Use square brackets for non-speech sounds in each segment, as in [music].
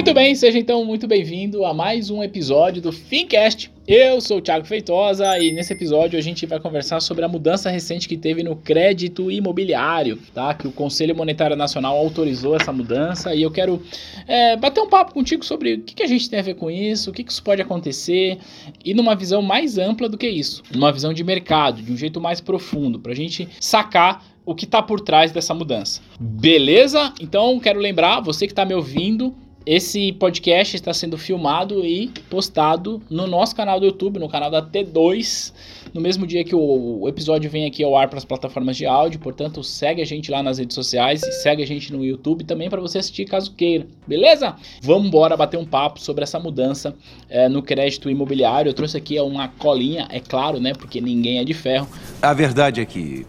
Muito bem, seja então muito bem-vindo a mais um episódio do Fincast. Eu sou o Thiago Feitosa e nesse episódio a gente vai conversar sobre a mudança recente que teve no crédito imobiliário, tá? Que o Conselho Monetário Nacional autorizou essa mudança e eu quero é, bater um papo contigo sobre o que, que, a gente tem a ver com isso, o que, que isso pode acontecer e numa visão mais ampla do que isso, numa visão de mercado, de um jeito mais profundo, para a gente sacar o que está por trás dessa mudança. Beleza? Então quero lembrar, você que está me ouvindo, esse podcast está sendo filmado e postado no nosso canal do YouTube, no canal da T2, no mesmo dia que o, episódio vem aqui ao ar para as plataformas de áudio. Portanto, segue a gente lá nas redes sociais e segue a gente no YouTube também para você assistir caso queira, beleza? Vamos embora bater um papo sobre essa mudança é, no crédito imobiliário. Eu trouxe aqui uma colinha, é claro, né? Porque ninguém é de ferro. A verdade é que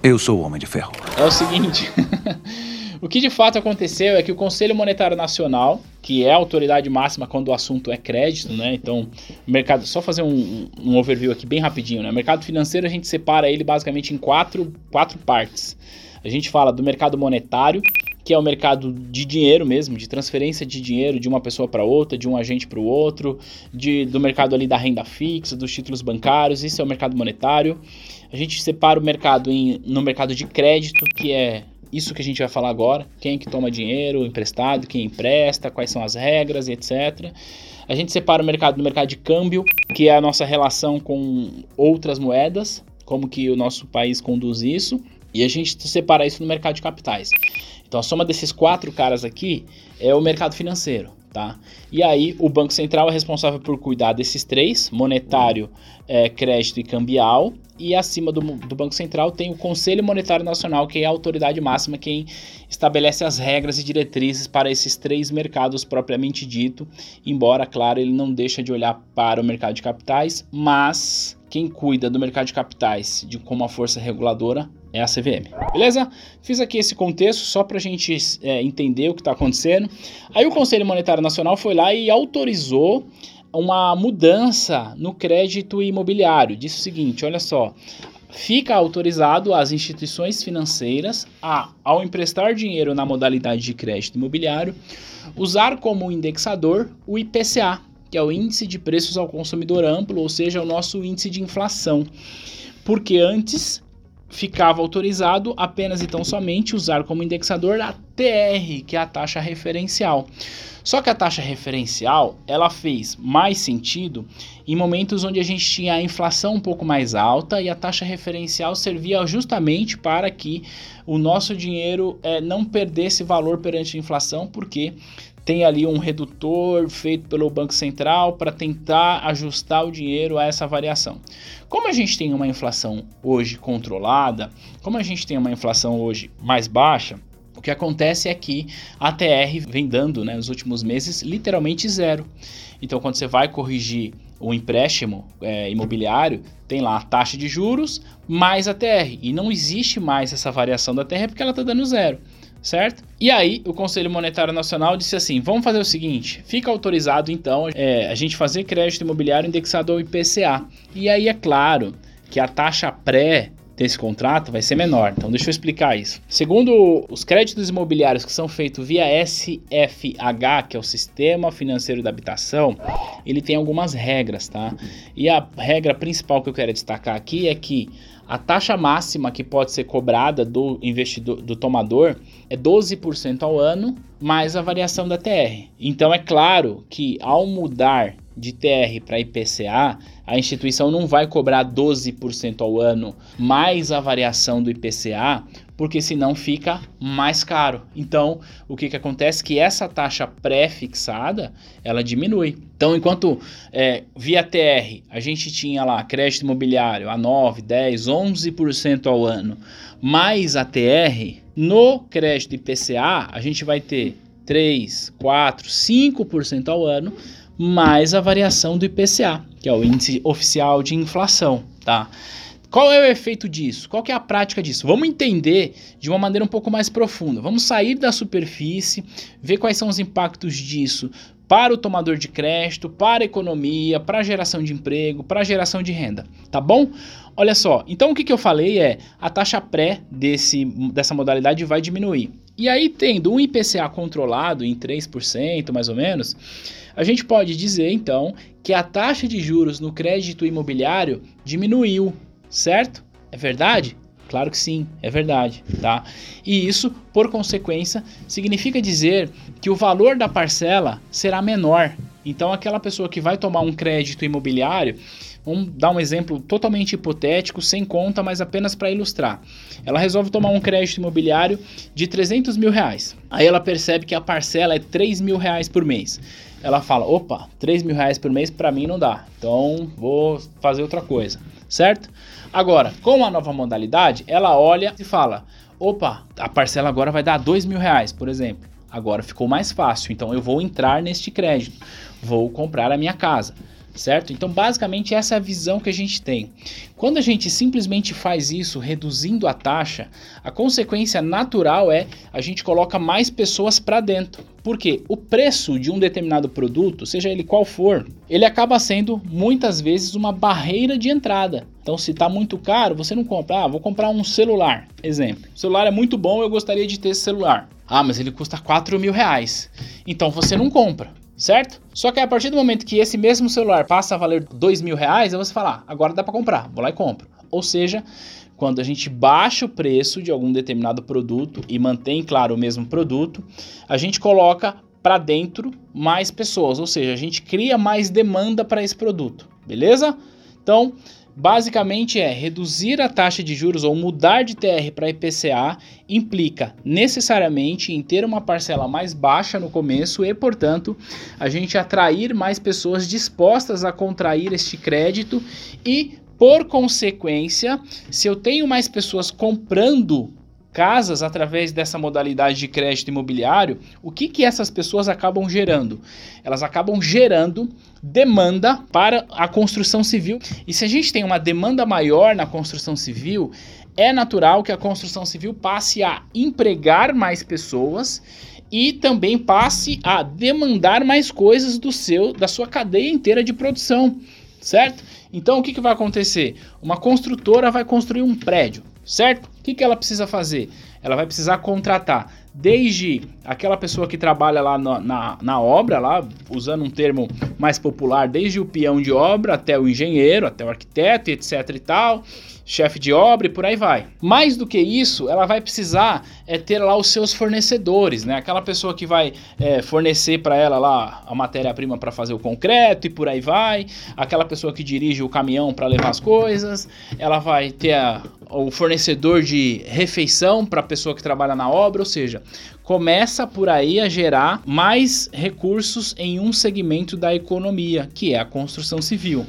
eu sou o homem de ferro. É o seguinte. [laughs] O que de fato aconteceu é que o Conselho Monetário Nacional, que é a autoridade máxima quando o assunto é crédito, né? Então, mercado, só fazer um, um overview aqui bem rapidinho, né? O mercado financeiro a gente separa ele basicamente em quatro, quatro partes. A gente fala do mercado monetário, que é o mercado de dinheiro mesmo, de transferência de dinheiro de uma pessoa para outra, de um agente para o outro, de, do mercado ali da renda fixa, dos títulos bancários, isso é o mercado monetário. A gente separa o mercado em, no mercado de crédito, que é isso que a gente vai falar agora, quem que toma dinheiro emprestado, quem empresta, quais são as regras etc. A gente separa o mercado do mercado de câmbio, que é a nossa relação com outras moedas, como que o nosso país conduz isso, e a gente separa isso no mercado de capitais. Então a soma desses quatro caras aqui é o mercado financeiro tá? E aí o Banco Central é responsável por cuidar desses três, monetário, é, crédito e cambial, e acima do, do, Banco Central tem o Conselho Monetário Nacional, que é a autoridade máxima quem estabelece as regras e diretrizes para esses três mercados propriamente dito, embora, claro, ele não deixa de olhar para o mercado de capitais, mas quem cuida do mercado de capitais de, como uma força reguladora é a CVM. Beleza? Fiz aqui esse contexto só para a gente é, entender o que está acontecendo. Aí o Conselho Monetário Nacional foi lá e autorizou uma mudança no crédito imobiliário. Disse o seguinte: olha só. Fica autorizado às instituições financeiras a, ao emprestar dinheiro na modalidade de crédito imobiliário, usar como indexador o IPCA, que é o Índice de Preços ao Consumidor Amplo, ou seja, o nosso índice de inflação. Porque antes ficava autorizado apenas e tão somente usar como indexador a TR, que é a taxa referencial. Só que a taxa referencial, ela fez mais sentido em momentos onde a gente tinha a inflação um pouco mais alta e a taxa referencial servia justamente para que o nosso dinheiro é, não perdesse valor perante a inflação, porque tem ali um redutor feito pelo Banco Central para tentar ajustar o dinheiro a essa variação. Como a gente tem uma inflação hoje controlada, como a gente tem uma inflação hoje mais baixa, o que acontece é que a TR vem dando, né, nos últimos meses, literalmente zero. Então, quando você vai corrigir o empréstimo é, imobiliário, tem lá a taxa de juros mais a TR. E não existe mais essa variação da TR porque ela está dando zero certo? E aí, o Conselho Monetário Nacional disse assim: vamos fazer o seguinte, fica autorizado então é, a gente fazer crédito imobiliário indexado ao IPCA. E aí é claro que a taxa pré desse contrato vai ser menor. Então, deixa eu explicar isso. Segundo os créditos imobiliários que são feitos via SFH, que é o Sistema Financeiro da Habitação, ele tem algumas regras, tá? E a regra principal que eu quero destacar aqui é que a taxa máxima que pode ser cobrada do investidor, do tomador, é 12% ao ano, mais a variação da TR. Então é claro que ao mudar de TR para IPCA, a instituição não vai cobrar 12% ao ano mais a variação do IPCA, porque senão fica mais caro. Então, o que, que acontece? Que essa taxa pré-fixada, ela diminui. Então, enquanto é, via TR a gente tinha lá crédito imobiliário a 9, 10, 11% ao ano, mais a TR, no crédito IPCA a gente vai ter 3, 4, 5% ao ano, mais a variação do IPCA, que é o índice oficial de inflação, tá? Qual é o efeito disso? Qual é a prática disso? Vamos entender de uma maneira um pouco mais profunda. Vamos sair da superfície, ver quais são os impactos disso para o tomador de crédito, para a economia, para a geração de emprego, para a geração de renda, tá bom? Olha só, então o que, que eu falei é a taxa pré desse, dessa modalidade vai diminuir. E aí, tendo um IPCA controlado em 3%, mais ou menos, a gente pode dizer então que a taxa de juros no crédito imobiliário diminuiu certo? É verdade? Claro que sim, é verdade, tá? E isso, por consequência, significa dizer que o valor da parcela será menor. Então, aquela pessoa que vai tomar um crédito imobiliário, vamos dar um exemplo totalmente hipotético, sem conta, mas apenas para ilustrar. Ela resolve tomar um crédito imobiliário de 300 mil reais. Aí ela percebe que a parcela é 3 mil reais por mês. Ela fala: opa, 3 mil reais por mês para mim não dá, então vou fazer outra coisa, certo? Agora, com a nova modalidade, ela olha e fala: opa, a parcela agora vai dar dois mil reais, por exemplo. Agora ficou mais fácil, então eu vou entrar neste crédito, vou comprar a minha casa certo? Então, basicamente, essa é a visão que a gente tem. Quando a gente simplesmente faz isso, reduzindo a taxa, a consequência natural é a gente coloca mais pessoas para dentro. Porque o preço de um determinado produto, seja ele qual for, ele acaba sendo muitas vezes uma barreira de entrada. Então, se está muito caro, você não compra. Ah, vou comprar um celular. Exemplo. O celular é muito bom, eu gostaria de ter esse celular. Ah, mas ele custa 4 mil reais. Então você não compra certo? Só que a partir do momento que esse mesmo celular passa a valer dois mil reais, você fala, ah, agora dá para comprar, vou lá e compro. Ou seja, quando a gente baixa o preço de algum determinado produto e mantém, claro, o mesmo produto, a gente coloca para dentro mais pessoas, ou seja, a gente cria mais demanda para esse produto, beleza? Então, Basicamente é reduzir a taxa de juros ou mudar de TR para IPCA implica necessariamente em ter uma parcela mais baixa no começo e, portanto, a gente atrair mais pessoas dispostas a contrair este crédito e, por consequência, se eu tenho mais pessoas comprando casas através dessa modalidade de crédito imobiliário, o que, que essas pessoas acabam gerando? Elas acabam gerando demanda para a construção civil. E se a gente tem uma demanda maior na construção civil, é natural que a construção civil passe a empregar mais pessoas e também passe a demandar mais coisas do seu da sua cadeia inteira de produção, certo? Então o que, que vai acontecer? Uma construtora vai construir um prédio certo? O que, que ela precisa fazer? Ela vai precisar contratar desde aquela pessoa que trabalha lá na, na, na, obra, lá usando um termo mais popular, desde o peão de obra até o engenheiro, até o arquiteto, etc e tal, chefe de obra e por aí vai. Mais do que isso, ela vai precisar é, ter lá os seus fornecedores, né? Aquela pessoa que vai é, fornecer para ela lá a matéria-prima para fazer o concreto e por aí vai. Aquela pessoa que dirige o caminhão para levar as coisas. Ela vai ter a, o fornecedor de refeição para a pessoa que trabalha na obra, ou seja, começa por aí a gerar mais recursos em um segmento da economia, que é a construção civil.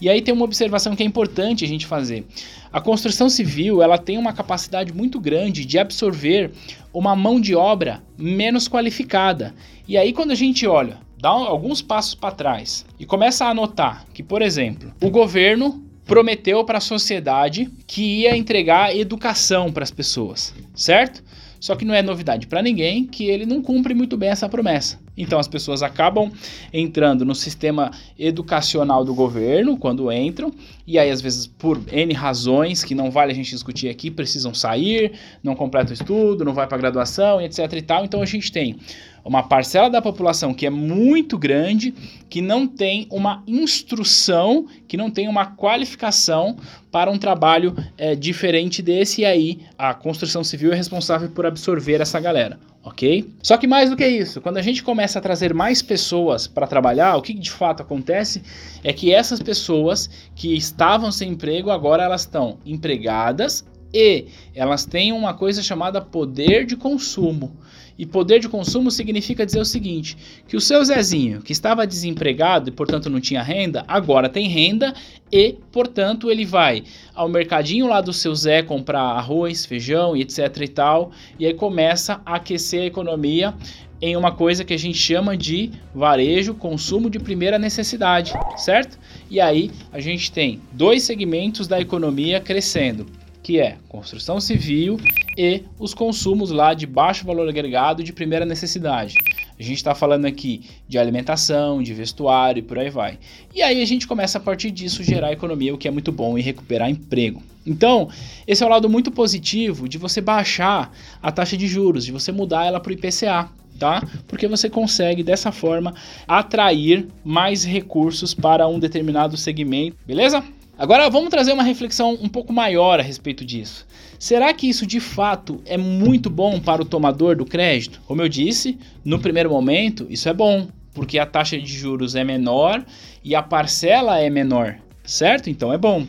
E aí tem uma observação que é importante a gente fazer. A construção civil ela tem uma capacidade muito grande de absorver uma mão de obra menos qualificada. E aí quando a gente olha, dá alguns passos para trás e começa a notar que, por exemplo, o governo prometeu para a sociedade que ia entregar educação para as pessoas, certo? Só que não é novidade para ninguém que ele não cumpre muito bem essa promessa. Então as pessoas acabam entrando no sistema educacional do governo quando entram, e aí às vezes por N razões que não vale a gente discutir aqui, precisam sair, não completam o estudo, não vai para graduação, etc e tal. Então a gente tem uma parcela da população que é muito grande, que não tem uma instrução, que não tem uma qualificação para um trabalho é, diferente desse, e aí a construção civil é responsável por absorver essa galera. Ok? Só que mais do que isso, quando a gente começa a trazer mais pessoas para trabalhar, o que de fato acontece é que essas pessoas que estavam sem emprego agora elas estão empregadas e elas têm uma coisa chamada poder de consumo. E poder de consumo significa dizer o seguinte: que o seu Zezinho, que estava desempregado e portanto não tinha renda, agora tem renda e, portanto, ele vai ao mercadinho lá do seu Zé comprar arroz, feijão e etc e tal, e aí começa a aquecer a economia em uma coisa que a gente chama de varejo, consumo de primeira necessidade, certo? E aí a gente tem dois segmentos da economia crescendo, que é construção civil e os consumos lá de baixo valor agregado de primeira necessidade. A gente está falando aqui de alimentação, de vestuário e por aí vai. E aí a gente começa a partir disso gerar economia, o que é muito bom, e recuperar emprego. Então, esse é o lado muito positivo de você baixar a taxa de juros, de você mudar ela para o IPCA. Tá? Porque você consegue dessa forma atrair mais recursos para um determinado segmento, beleza? Agora vamos trazer uma reflexão um pouco maior a respeito disso. Será que isso de fato é muito bom para o tomador do crédito? Como eu disse, no primeiro momento isso é bom, porque a taxa de juros é menor e a parcela é menor, certo? Então é bom.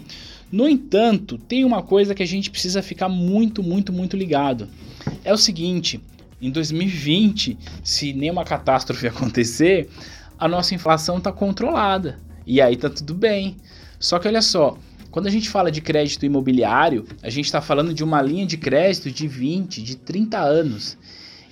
No entanto, tem uma coisa que a gente precisa ficar muito, muito, muito ligado. É o seguinte: em 2020, se nenhuma catástrofe acontecer, a nossa inflação está controlada. E aí tá tudo bem. Só que olha só, quando a gente fala de crédito imobiliário, a gente está falando de uma linha de crédito de 20, de 30 anos.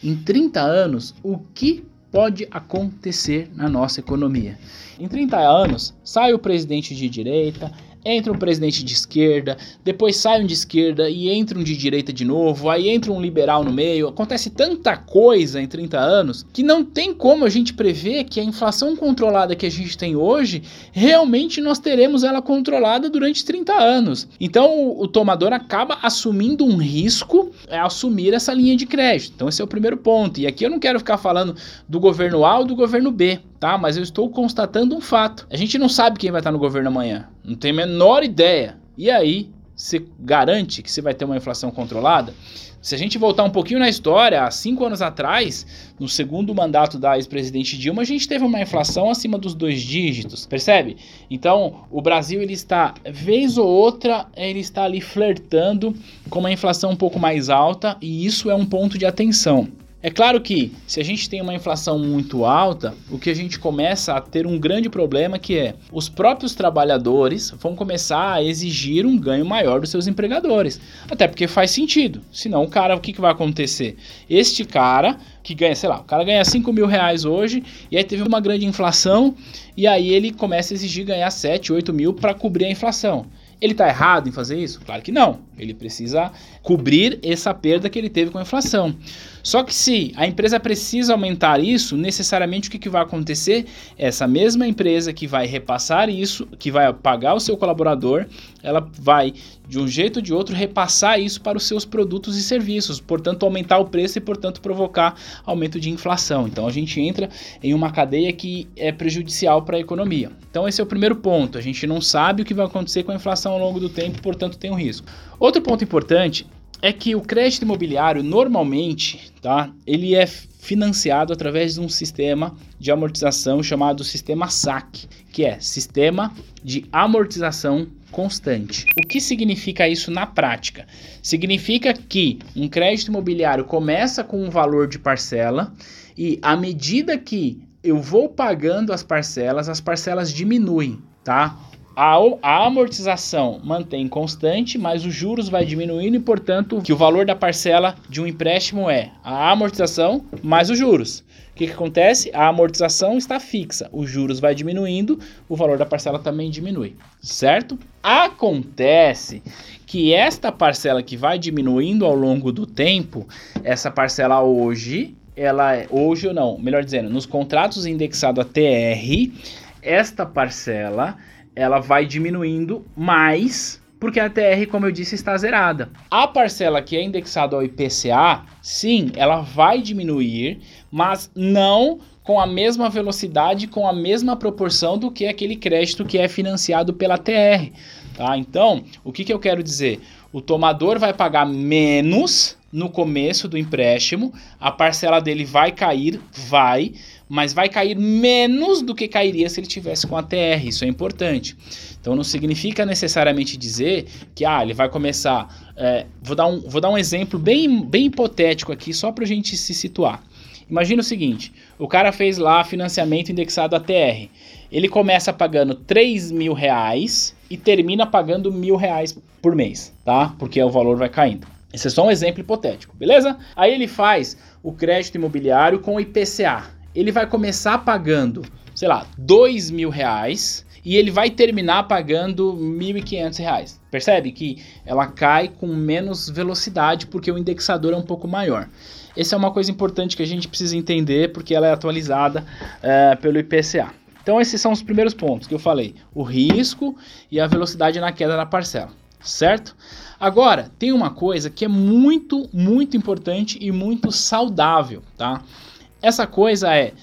Em 30 anos, o que pode acontecer na nossa economia? Em 30 anos, sai o presidente de direita, entra um presidente de esquerda, depois sai um de esquerda e entra um de direita de novo, aí entra um liberal no meio. Acontece tanta coisa em 30 anos que não tem como a gente prever que a inflação controlada que a gente tem hoje, realmente nós teremos ela controlada durante 30 anos. Então o, tomador acaba assumindo um risco é assumir essa linha de crédito. Então esse é o primeiro ponto. E aqui eu não quero ficar falando do governo A ou do governo B tá? Mas eu estou constatando um fato. A gente não sabe quem vai estar no governo amanhã. Não tem a menor ideia. E aí, você garante que você vai ter uma inflação controlada? Se a gente voltar um pouquinho na história, há cinco anos atrás, no segundo mandato da ex-presidente Dilma, a gente teve uma inflação acima dos dois dígitos, percebe? Então, o Brasil ele está, vez ou outra, ele está ali flertando com uma inflação um pouco mais alta e isso é um ponto de atenção. É claro que se a gente tem uma inflação muito alta, o que a gente começa a ter um grande problema que é os próprios trabalhadores vão começar a exigir um ganho maior dos seus empregadores. Até porque faz sentido. Senão o cara, o que, que vai acontecer? Este cara que ganha, sei lá, o cara ganha 5 mil reais hoje e aí teve uma grande inflação e aí ele começa a exigir ganhar 7, 8 mil para cobrir a inflação. Ele está errado em fazer isso? Claro que não. Ele precisa cobrir essa perda que ele teve com a inflação. Só que se a empresa precisa aumentar isso, necessariamente o que, que vai acontecer? Essa mesma empresa que vai repassar isso, que vai pagar o seu colaborador, ela vai, de um jeito ou de outro, repassar isso para os seus produtos e serviços, portanto, aumentar o preço e, portanto, provocar aumento de inflação. Então, a gente entra em uma cadeia que é prejudicial para a economia. Então, esse é o primeiro ponto. A gente não sabe o que vai acontecer com a inflação ao longo do tempo, portanto, tem um risco. Outro ponto importante é que o crédito imobiliário normalmente, tá? Ele é financiado através de um sistema de amortização chamado sistema SAC, que é Sistema de Amortização Constante. O que significa isso na prática? Significa que um crédito imobiliário começa com um valor de parcela e à medida que eu vou pagando as parcelas, as parcelas diminuem, tá? A, a amortização mantém constante, mas os juros vai diminuindo e, portanto, que o valor da parcela de um empréstimo é a amortização mais os juros. O que, que acontece? A amortização está fixa, os juros vai diminuindo, o valor da parcela também diminui, certo? Acontece que esta parcela que vai diminuindo ao longo do tempo, essa parcela hoje, ela é hoje ou não, melhor dizendo, nos contratos indexados a TR, esta parcela ela vai diminuindo mais porque a TR, como eu disse, está zerada. A parcela que é indexada ao IPCA, sim, ela vai diminuir, mas não com a mesma velocidade, com a mesma proporção do que aquele crédito que é financiado pela TR. Tá? Então, o que, que eu quero dizer? O tomador vai pagar menos no começo do empréstimo, a parcela dele vai cair, vai, mas vai cair menos do que cairia se ele tivesse com a TR. Isso é importante. Então não significa necessariamente dizer que ah, ele vai começar. É, vou, dar um, vou dar um exemplo bem, bem hipotético aqui, só para a gente se situar. Imagina o seguinte: o cara fez lá financiamento indexado a TR. Ele começa pagando 3 mil reais e termina pagando mil reais por mês, tá? Porque o valor vai caindo. Esse é só um exemplo hipotético, beleza? Aí ele faz o crédito imobiliário com o IPCA. Ele vai começar pagando, sei lá, dois mil reais e ele vai terminar pagando R$ 1.500. Percebe que ela cai com menos velocidade porque o indexador é um pouco maior. Essa é uma coisa importante que a gente precisa entender porque ela é atualizada é, pelo IPCA. Então esses são os primeiros pontos que eu falei: o risco e a velocidade na queda da parcela, certo? Agora tem uma coisa que é muito, muito importante e muito saudável, tá? Essa coisa é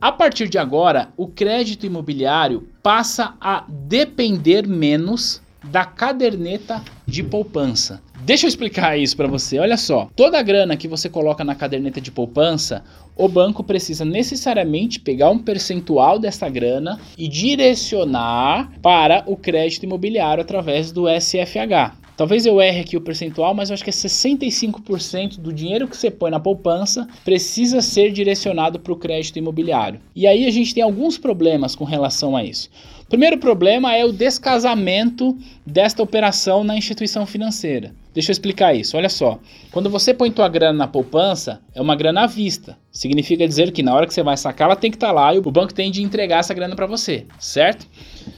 a partir de agora, o crédito imobiliário passa a depender menos da caderneta de poupança. Deixa eu explicar isso para você. Olha só, toda a grana que você coloca na caderneta de poupança, o banco precisa necessariamente pegar um percentual dessa grana e direcionar para o crédito imobiliário através do SFH. Talvez eu erre aqui o percentual, mas eu acho que é 65% do dinheiro que você põe na poupança precisa ser direcionado para o crédito imobiliário. E aí a gente tem alguns problemas com relação a isso. O primeiro problema é o descasamento desta operação na instituição financeira. Deixa eu explicar isso. Olha só. Quando você põe tua grana na poupança, é uma grana à vista. Significa dizer que na hora que você vai sacar, ela tem que estar tá lá e o banco tem de entregar essa grana para você, certo?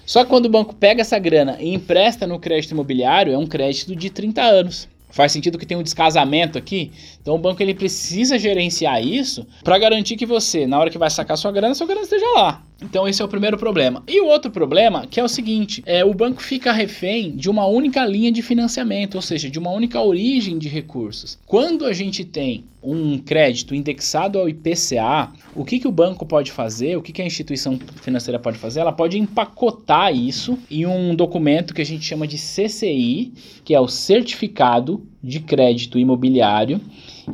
Só que quando o banco pega essa grana e empresta no crédito imobiliário, é um crédito de 30 anos. Faz sentido que tem um descasamento aqui. Então o banco ele precisa gerenciar isso para garantir que você, na hora que vai sacar sua grana, sua grana esteja lá. Então esse é o primeiro problema. E o outro problema, que é o seguinte, é o banco fica refém de uma única linha de financiamento, ou seja, de uma única origem de recursos. Quando a gente tem um crédito indexado ao IPCA, o que, que o banco pode fazer, o que, que a instituição financeira pode fazer? Ela pode empacotar isso em um documento que a gente chama de CCI, que é o Certificado de Crédito Imobiliário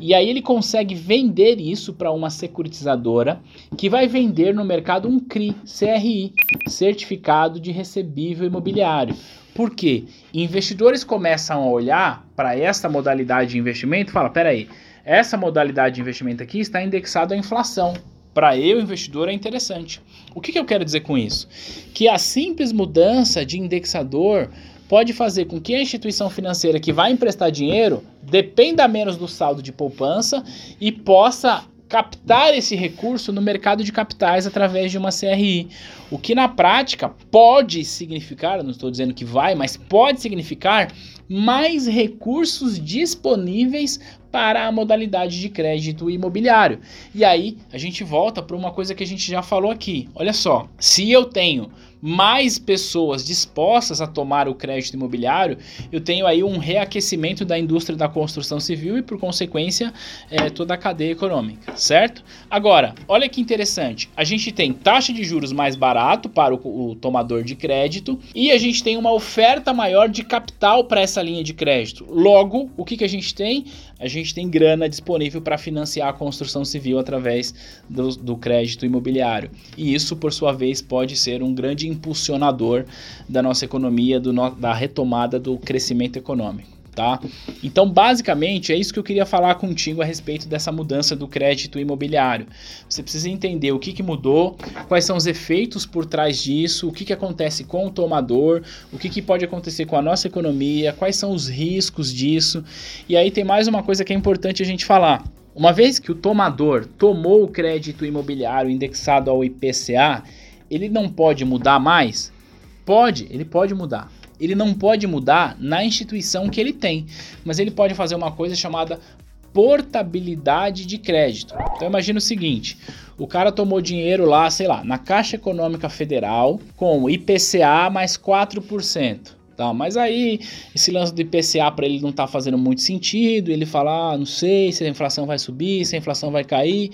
e aí ele consegue vender isso para uma securitizadora que vai vender no mercado um CRI, CRI, Certificado de Recebível Imobiliário. Por quê? Investidores começam a olhar para essa modalidade de investimento e falam: peraí, essa modalidade de investimento aqui está indexada à inflação. Para eu, investidor, é interessante. O que, que eu quero dizer com isso? Que a simples mudança de indexador pode fazer com que a instituição financeira que vai emprestar dinheiro dependa menos do saldo de poupança e possa captar esse recurso no mercado de capitais através de uma CRI. O que na prática pode significar, não estou dizendo que vai, mas pode significar mais recursos disponíveis para a modalidade de crédito imobiliário. E aí a gente volta para uma coisa que a gente já falou aqui. Olha só, se eu tenho mais pessoas dispostas a tomar o crédito imobiliário, eu tenho aí um reaquecimento da indústria da construção civil e, por consequência, é, toda a cadeia econômica, certo? Agora, olha que interessante, a gente tem taxa de juros mais barato para o, o tomador de crédito e a gente tem uma oferta maior de capital para essa linha de crédito. Logo, o que, que a gente tem? A gente tem grana disponível para financiar a construção civil através do, do crédito imobiliário. E isso, por sua vez, pode ser um grande impulsionador da nossa economia, do no, da retomada do crescimento econômico. Tá? Então, basicamente, é isso que eu queria falar contigo a respeito dessa mudança do crédito imobiliário. Você precisa entender o que, que mudou, quais são os efeitos por trás disso, o que, que acontece com o tomador, o que, que pode acontecer com a nossa economia, quais são os riscos disso. E aí tem mais uma coisa que é importante a gente falar. Uma vez que o tomador tomou o crédito imobiliário indexado ao IPCA, ele não pode mudar mais? Pode, ele pode mudar. Ele não pode mudar na instituição que ele tem, mas ele pode fazer uma coisa chamada portabilidade de crédito. Então imagina o seguinte: o cara tomou dinheiro lá, sei lá, na Caixa Econômica Federal com IPCA mais 4%. Tá, mas aí esse lance do IPCA para ele não tá fazendo muito sentido, ele fala, ah, não sei se a inflação vai subir, se a inflação vai cair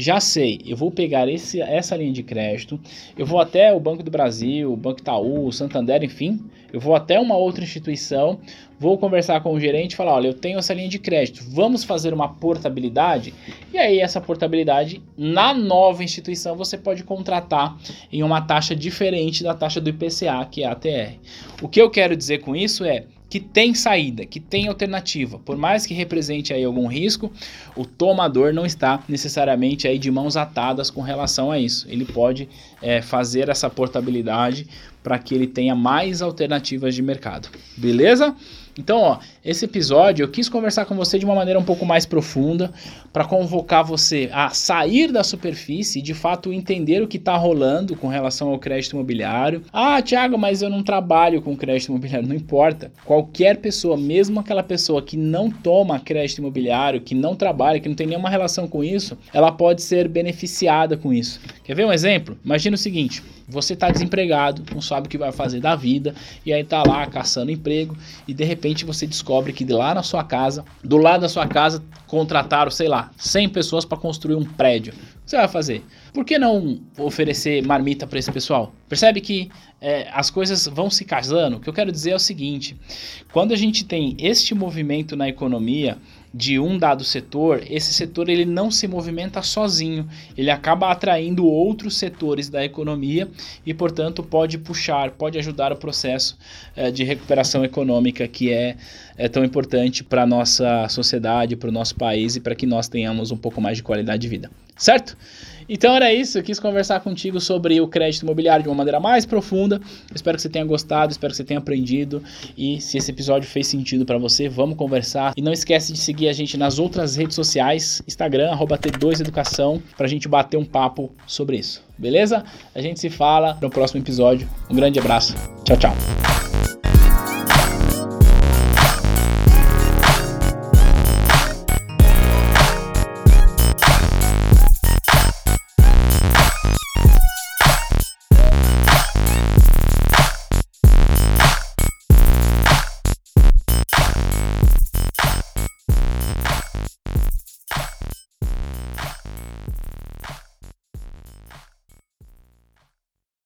já sei, eu vou pegar esse, essa linha de crédito, eu vou até o Banco do Brasil, o Banco Itaú, o Santander, enfim, eu vou até uma outra instituição, vou conversar com o gerente e falar, olha, eu tenho essa linha de crédito, vamos fazer uma portabilidade? E aí essa portabilidade, na nova instituição, você pode contratar em uma taxa diferente da taxa do IPCA, que é a ATR. O que eu quero dizer com isso é, que tem saída, que tem alternativa. Por mais que represente aí algum risco, o tomador não está necessariamente aí de mãos atadas com relação a isso. Ele pode é, fazer essa portabilidade para que ele tenha mais alternativas de mercado. Beleza? Então, ó, esse episódio eu quis conversar com você de uma maneira um pouco mais profunda para convocar você a sair da superfície e de fato entender o que está rolando com relação ao crédito imobiliário. Ah, Thiago, mas eu não trabalho com crédito imobiliário. Não importa. Qualquer pessoa, mesmo aquela pessoa que não toma crédito imobiliário, que não trabalha, que não tem nenhuma relação com isso, ela pode ser beneficiada com isso. Quer ver um exemplo? Imagina o seguinte: você está desempregado, não sabe o que vai fazer da vida, e aí tá lá caçando emprego, e de repente você descobre que lá na sua casa, do lado da sua casa, contrataram, sei lá, 100 pessoas para construir um prédio. O que você vai fazer? Por que não oferecer marmita para esse pessoal? Percebe que é, as coisas vão se casando? O que eu quero dizer é o seguinte: quando a gente tem este movimento na economia, de um dado setor, esse setor ele não se movimenta sozinho, ele acaba atraindo outros setores da economia e, portanto, pode puxar, pode ajudar o processo é, de recuperação econômica que é, é tão importante para a nossa sociedade, para o nosso país e para que nós tenhamos um pouco mais de qualidade de vida. Certo? Então era isso, eu quis conversar contigo sobre o crédito imobiliário de uma maneira mais profunda. Espero que você tenha gostado, espero que você tenha aprendido e se esse episódio fez sentido para você, vamos conversar. E não esquece de seguir a gente nas outras redes sociais, Instagram @t2educação, pra gente bater um papo sobre isso. Beleza? A gente se fala no próximo episódio. Um grande abraço. Tchau, tchau.